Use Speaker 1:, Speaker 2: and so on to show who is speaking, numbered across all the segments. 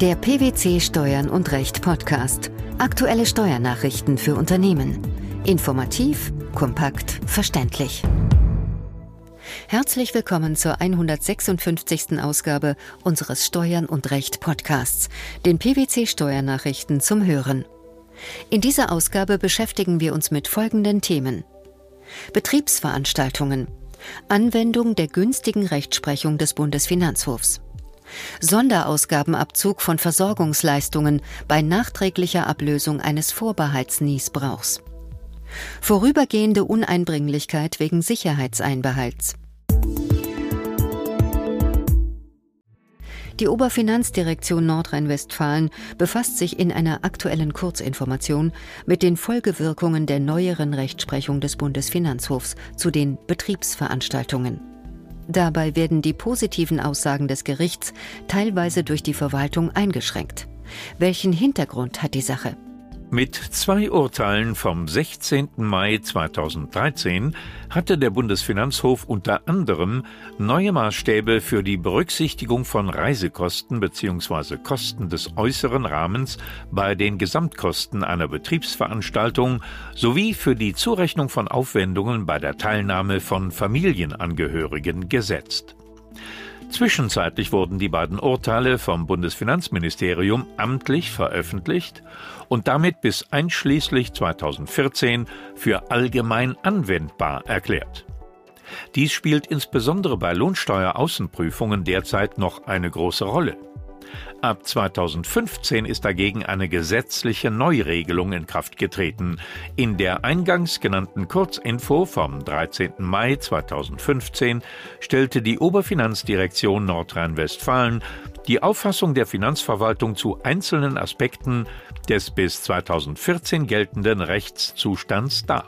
Speaker 1: Der PwC Steuern und Recht Podcast. Aktuelle Steuernachrichten für Unternehmen. Informativ, kompakt, verständlich. Herzlich willkommen zur 156. Ausgabe unseres Steuern und Recht Podcasts, den PwC Steuernachrichten zum Hören. In dieser Ausgabe beschäftigen wir uns mit folgenden Themen. Betriebsveranstaltungen. Anwendung der günstigen Rechtsprechung des Bundesfinanzhofs. Sonderausgabenabzug von Versorgungsleistungen bei nachträglicher Ablösung eines Vorbehaltsniesbrauchs. Vorübergehende Uneinbringlichkeit wegen Sicherheitseinbehalts. Die Oberfinanzdirektion Nordrhein-Westfalen befasst sich in einer aktuellen Kurzinformation mit den Folgewirkungen der neueren Rechtsprechung des Bundesfinanzhofs zu den Betriebsveranstaltungen. Dabei werden die positiven Aussagen des Gerichts teilweise durch die Verwaltung eingeschränkt. Welchen Hintergrund hat die Sache?
Speaker 2: Mit zwei Urteilen vom 16. Mai 2013 hatte der Bundesfinanzhof unter anderem neue Maßstäbe für die Berücksichtigung von Reisekosten bzw. Kosten des äußeren Rahmens bei den Gesamtkosten einer Betriebsveranstaltung sowie für die Zurechnung von Aufwendungen bei der Teilnahme von Familienangehörigen gesetzt. Zwischenzeitlich wurden die beiden Urteile vom Bundesfinanzministerium amtlich veröffentlicht und damit bis einschließlich 2014 für allgemein anwendbar erklärt. Dies spielt insbesondere bei Lohnsteueraußenprüfungen derzeit noch eine große Rolle. Ab 2015 ist dagegen eine gesetzliche Neuregelung in Kraft getreten. In der eingangs genannten Kurzinfo vom 13. Mai 2015 stellte die Oberfinanzdirektion Nordrhein-Westfalen die Auffassung der Finanzverwaltung zu einzelnen Aspekten des bis 2014 geltenden Rechtszustands dar.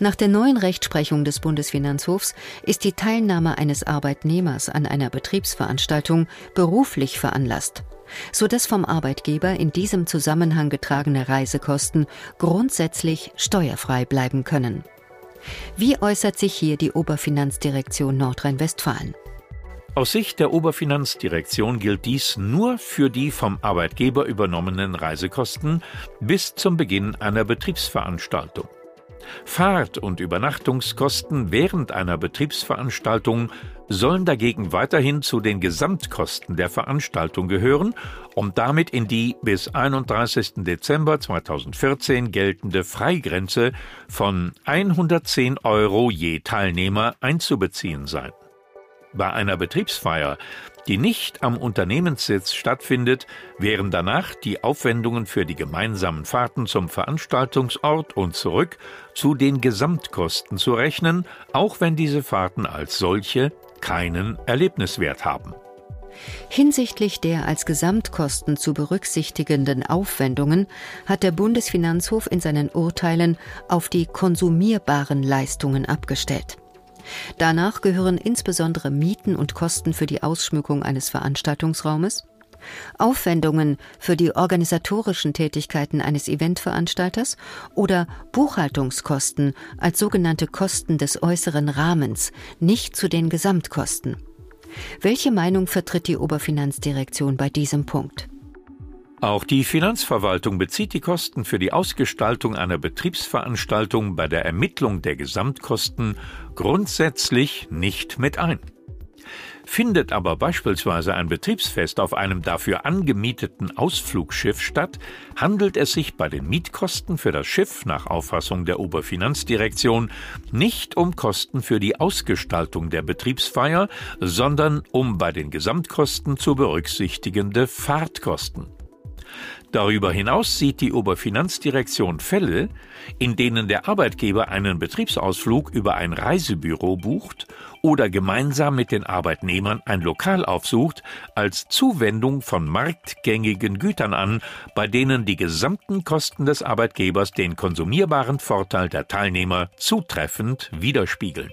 Speaker 1: Nach der neuen Rechtsprechung des Bundesfinanzhofs ist die Teilnahme eines Arbeitnehmers an einer Betriebsveranstaltung beruflich veranlasst, sodass vom Arbeitgeber in diesem Zusammenhang getragene Reisekosten grundsätzlich steuerfrei bleiben können. Wie äußert sich hier die Oberfinanzdirektion Nordrhein-Westfalen?
Speaker 2: Aus Sicht der Oberfinanzdirektion gilt dies nur für die vom Arbeitgeber übernommenen Reisekosten bis zum Beginn einer Betriebsveranstaltung. Fahrt- und Übernachtungskosten während einer Betriebsveranstaltung sollen dagegen weiterhin zu den Gesamtkosten der Veranstaltung gehören, um damit in die bis 31. Dezember 2014 geltende Freigrenze von 110 Euro je Teilnehmer einzubeziehen sein. Bei einer Betriebsfeier, die nicht am Unternehmenssitz stattfindet, wären danach die Aufwendungen für die gemeinsamen Fahrten zum Veranstaltungsort und zurück zu den Gesamtkosten zu rechnen, auch wenn diese Fahrten als solche keinen Erlebniswert haben.
Speaker 1: Hinsichtlich der als Gesamtkosten zu berücksichtigenden Aufwendungen hat der Bundesfinanzhof in seinen Urteilen auf die konsumierbaren Leistungen abgestellt. Danach gehören insbesondere Mieten und Kosten für die Ausschmückung eines Veranstaltungsraumes, Aufwendungen für die organisatorischen Tätigkeiten eines Eventveranstalters oder Buchhaltungskosten als sogenannte Kosten des äußeren Rahmens, nicht zu den Gesamtkosten. Welche Meinung vertritt die Oberfinanzdirektion bei diesem Punkt?
Speaker 2: Auch die Finanzverwaltung bezieht die Kosten für die Ausgestaltung einer Betriebsveranstaltung bei der Ermittlung der Gesamtkosten grundsätzlich nicht mit ein. Findet aber beispielsweise ein Betriebsfest auf einem dafür angemieteten Ausflugsschiff statt, handelt es sich bei den Mietkosten für das Schiff nach Auffassung der Oberfinanzdirektion nicht um Kosten für die Ausgestaltung der Betriebsfeier, sondern um bei den Gesamtkosten zu berücksichtigende Fahrtkosten. Darüber hinaus sieht die Oberfinanzdirektion Fälle, in denen der Arbeitgeber einen Betriebsausflug über ein Reisebüro bucht oder gemeinsam mit den Arbeitnehmern ein Lokal aufsucht, als Zuwendung von marktgängigen Gütern an, bei denen die gesamten Kosten des Arbeitgebers den konsumierbaren Vorteil der Teilnehmer zutreffend widerspiegeln.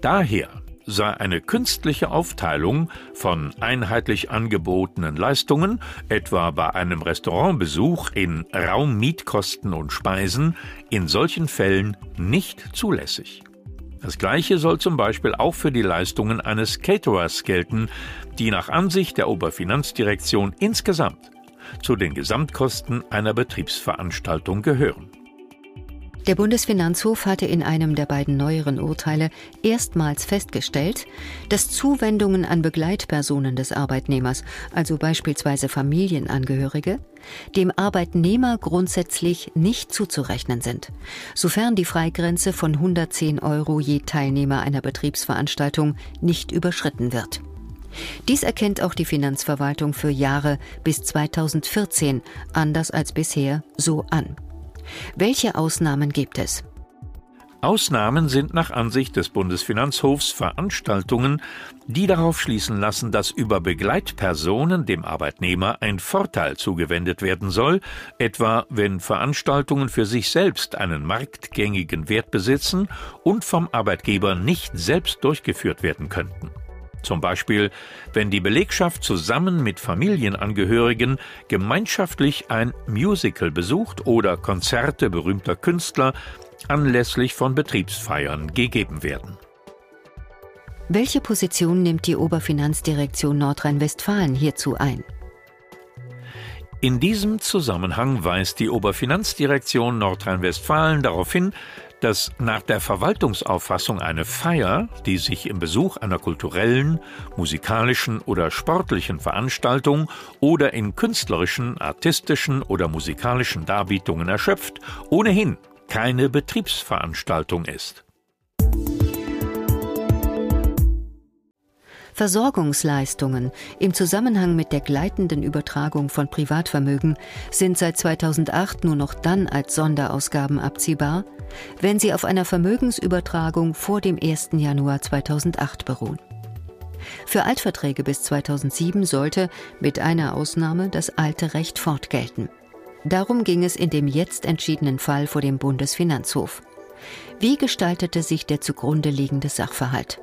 Speaker 2: Daher sei eine künstliche Aufteilung von einheitlich angebotenen Leistungen, etwa bei einem Restaurantbesuch in Raummietkosten und Speisen, in solchen Fällen nicht zulässig. Das gleiche soll zum Beispiel auch für die Leistungen eines Caterers gelten, die nach Ansicht der Oberfinanzdirektion insgesamt zu den Gesamtkosten einer Betriebsveranstaltung gehören.
Speaker 1: Der Bundesfinanzhof hatte in einem der beiden neueren Urteile erstmals festgestellt, dass Zuwendungen an Begleitpersonen des Arbeitnehmers, also beispielsweise Familienangehörige, dem Arbeitnehmer grundsätzlich nicht zuzurechnen sind, sofern die Freigrenze von 110 Euro je Teilnehmer einer Betriebsveranstaltung nicht überschritten wird. Dies erkennt auch die Finanzverwaltung für Jahre bis 2014 anders als bisher so an. Welche Ausnahmen gibt es?
Speaker 2: Ausnahmen sind nach Ansicht des Bundesfinanzhofs Veranstaltungen, die darauf schließen lassen, dass über Begleitpersonen dem Arbeitnehmer ein Vorteil zugewendet werden soll, etwa wenn Veranstaltungen für sich selbst einen marktgängigen Wert besitzen und vom Arbeitgeber nicht selbst durchgeführt werden könnten. Zum Beispiel, wenn die Belegschaft zusammen mit Familienangehörigen gemeinschaftlich ein Musical besucht oder Konzerte berühmter Künstler anlässlich von Betriebsfeiern gegeben werden.
Speaker 1: Welche Position nimmt die Oberfinanzdirektion Nordrhein-Westfalen hierzu ein?
Speaker 2: In diesem Zusammenhang weist die Oberfinanzdirektion Nordrhein-Westfalen darauf hin, dass nach der Verwaltungsauffassung eine Feier, die sich im Besuch einer kulturellen, musikalischen oder sportlichen Veranstaltung oder in künstlerischen, artistischen oder musikalischen Darbietungen erschöpft, ohnehin keine Betriebsveranstaltung ist.
Speaker 1: Versorgungsleistungen im Zusammenhang mit der gleitenden Übertragung von Privatvermögen sind seit 2008 nur noch dann als Sonderausgaben abziehbar, wenn sie auf einer Vermögensübertragung vor dem 1. Januar 2008 beruhen. Für Altverträge bis 2007 sollte, mit einer Ausnahme, das alte Recht fortgelten. Darum ging es in dem jetzt entschiedenen Fall vor dem Bundesfinanzhof. Wie gestaltete sich der zugrunde liegende Sachverhalt?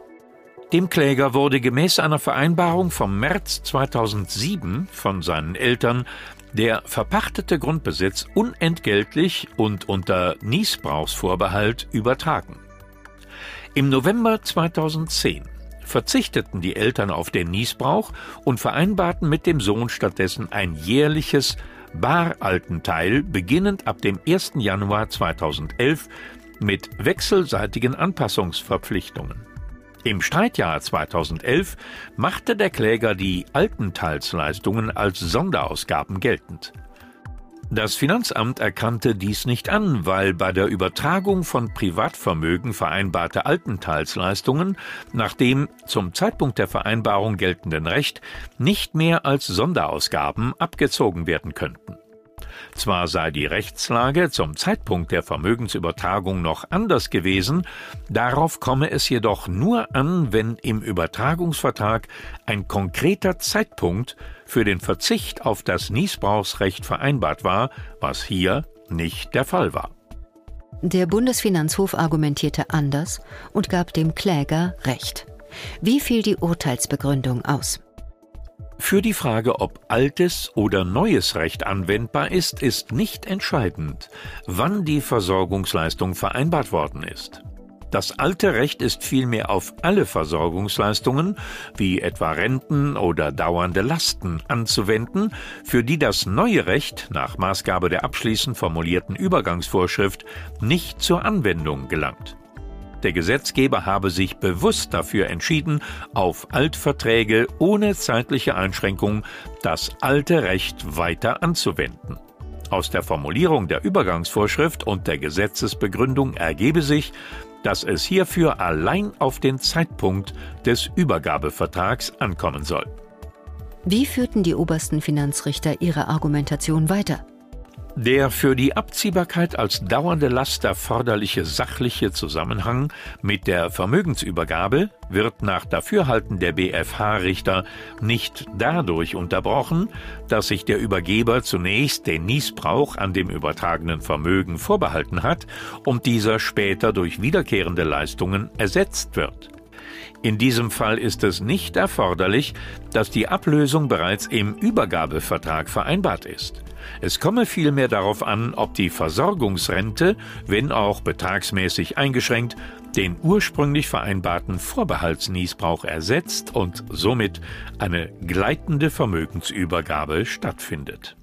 Speaker 2: Dem Kläger wurde gemäß einer Vereinbarung vom März 2007 von seinen Eltern der verpachtete Grundbesitz unentgeltlich und unter Niesbrauchsvorbehalt übertragen. Im November 2010 verzichteten die Eltern auf den Niesbrauch und vereinbarten mit dem Sohn stattdessen ein jährliches Baraltenteil beginnend ab dem 1. Januar 2011 mit wechselseitigen Anpassungsverpflichtungen. Im Streitjahr 2011 machte der Kläger die Altenteilsleistungen als Sonderausgaben geltend. Das Finanzamt erkannte dies nicht an, weil bei der Übertragung von Privatvermögen vereinbarte Altenteilsleistungen nach dem zum Zeitpunkt der Vereinbarung geltenden Recht nicht mehr als Sonderausgaben abgezogen werden könnten. Zwar sei die Rechtslage zum Zeitpunkt der Vermögensübertragung noch anders gewesen, darauf komme es jedoch nur an, wenn im Übertragungsvertrag ein konkreter Zeitpunkt für den Verzicht auf das Niesbrauchsrecht vereinbart war, was hier nicht der Fall war.
Speaker 1: Der Bundesfinanzhof argumentierte anders und gab dem Kläger Recht. Wie fiel die Urteilsbegründung aus?
Speaker 2: Für die Frage, ob altes oder neues Recht anwendbar ist, ist nicht entscheidend, wann die Versorgungsleistung vereinbart worden ist. Das alte Recht ist vielmehr auf alle Versorgungsleistungen, wie etwa Renten oder dauernde Lasten, anzuwenden, für die das neue Recht nach Maßgabe der abschließend formulierten Übergangsvorschrift nicht zur Anwendung gelangt. Der Gesetzgeber habe sich bewusst dafür entschieden, auf Altverträge ohne zeitliche Einschränkung das alte Recht weiter anzuwenden. Aus der Formulierung der Übergangsvorschrift und der Gesetzesbegründung ergebe sich, dass es hierfür allein auf den Zeitpunkt des Übergabevertrags ankommen soll.
Speaker 1: Wie führten die obersten Finanzrichter ihre Argumentation weiter?
Speaker 2: Der für die Abziehbarkeit als dauernde Last erforderliche sachliche Zusammenhang mit der Vermögensübergabe wird nach Dafürhalten der BFH-Richter nicht dadurch unterbrochen, dass sich der Übergeber zunächst den Niesbrauch an dem übertragenen Vermögen vorbehalten hat und dieser später durch wiederkehrende Leistungen ersetzt wird. In diesem Fall ist es nicht erforderlich, dass die Ablösung bereits im Übergabevertrag vereinbart ist. Es komme vielmehr darauf an, ob die Versorgungsrente, wenn auch betragsmäßig eingeschränkt, den ursprünglich vereinbarten Vorbehaltsniesbrauch ersetzt und somit eine gleitende Vermögensübergabe stattfindet.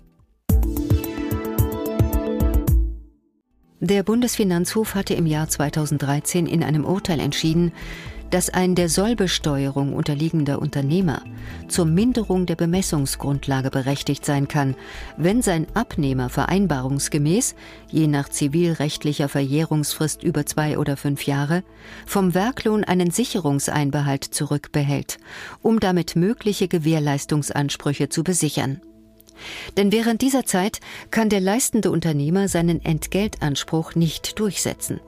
Speaker 1: Der Bundesfinanzhof hatte im Jahr 2013 in einem Urteil entschieden, dass ein der Sollbesteuerung unterliegender Unternehmer zur Minderung der Bemessungsgrundlage berechtigt sein kann, wenn sein Abnehmer vereinbarungsgemäß, je nach zivilrechtlicher Verjährungsfrist über zwei oder fünf Jahre, vom Werklohn einen Sicherungseinbehalt zurückbehält, um damit mögliche Gewährleistungsansprüche zu besichern. Denn während dieser Zeit kann der leistende Unternehmer seinen Entgeltanspruch nicht durchsetzen.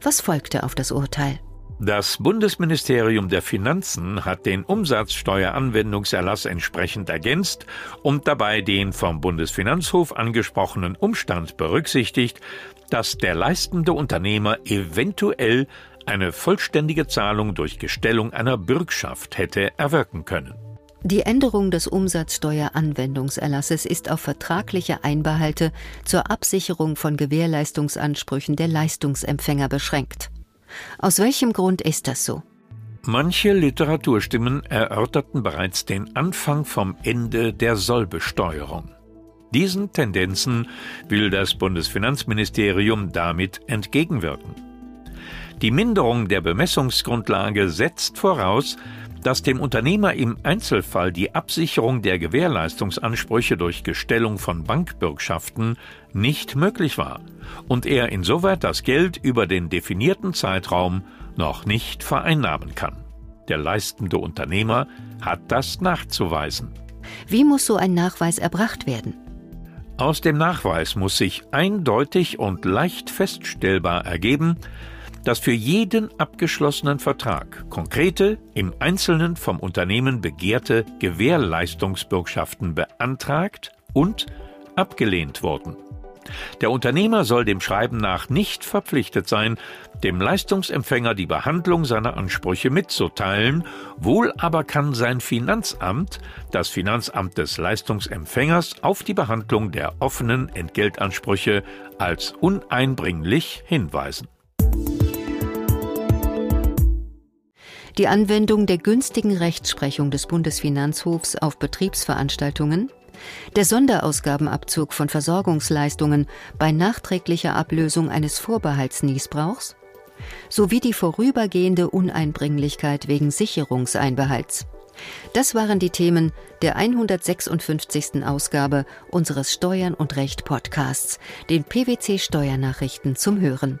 Speaker 1: Was folgte auf das Urteil?
Speaker 2: Das Bundesministerium der Finanzen hat den Umsatzsteueranwendungserlass entsprechend ergänzt und dabei den vom Bundesfinanzhof angesprochenen Umstand berücksichtigt, dass der leistende Unternehmer eventuell eine vollständige Zahlung durch Gestellung einer Bürgschaft hätte erwirken können.
Speaker 1: Die Änderung des Umsatzsteueranwendungserlasses ist auf vertragliche Einbehalte zur Absicherung von Gewährleistungsansprüchen der Leistungsempfänger beschränkt. Aus welchem Grund ist das so?
Speaker 2: Manche Literaturstimmen erörterten bereits den Anfang vom Ende der Sollbesteuerung. Diesen Tendenzen will das Bundesfinanzministerium damit entgegenwirken. Die Minderung der Bemessungsgrundlage setzt voraus, dass dem Unternehmer im Einzelfall die Absicherung der Gewährleistungsansprüche durch Gestellung von Bankbürgschaften nicht möglich war und er insoweit das Geld über den definierten Zeitraum noch nicht vereinnahmen kann. Der leistende Unternehmer hat das nachzuweisen.
Speaker 1: Wie muss so ein Nachweis erbracht werden?
Speaker 2: Aus dem Nachweis muss sich eindeutig und leicht feststellbar ergeben, dass für jeden abgeschlossenen Vertrag konkrete, im Einzelnen vom Unternehmen begehrte Gewährleistungsbürgschaften beantragt und abgelehnt wurden. Der Unternehmer soll dem Schreiben nach nicht verpflichtet sein, dem Leistungsempfänger die Behandlung seiner Ansprüche mitzuteilen, wohl aber kann sein Finanzamt, das Finanzamt des Leistungsempfängers, auf die Behandlung der offenen Entgeltansprüche als uneinbringlich hinweisen.
Speaker 1: Die Anwendung der günstigen Rechtsprechung des Bundesfinanzhofs auf Betriebsveranstaltungen, der Sonderausgabenabzug von Versorgungsleistungen bei nachträglicher Ablösung eines Vorbehaltsniesbrauchs sowie die vorübergehende Uneinbringlichkeit wegen Sicherungseinbehalts. Das waren die Themen der 156. Ausgabe unseres Steuern und Recht Podcasts, den PwC Steuernachrichten zum Hören.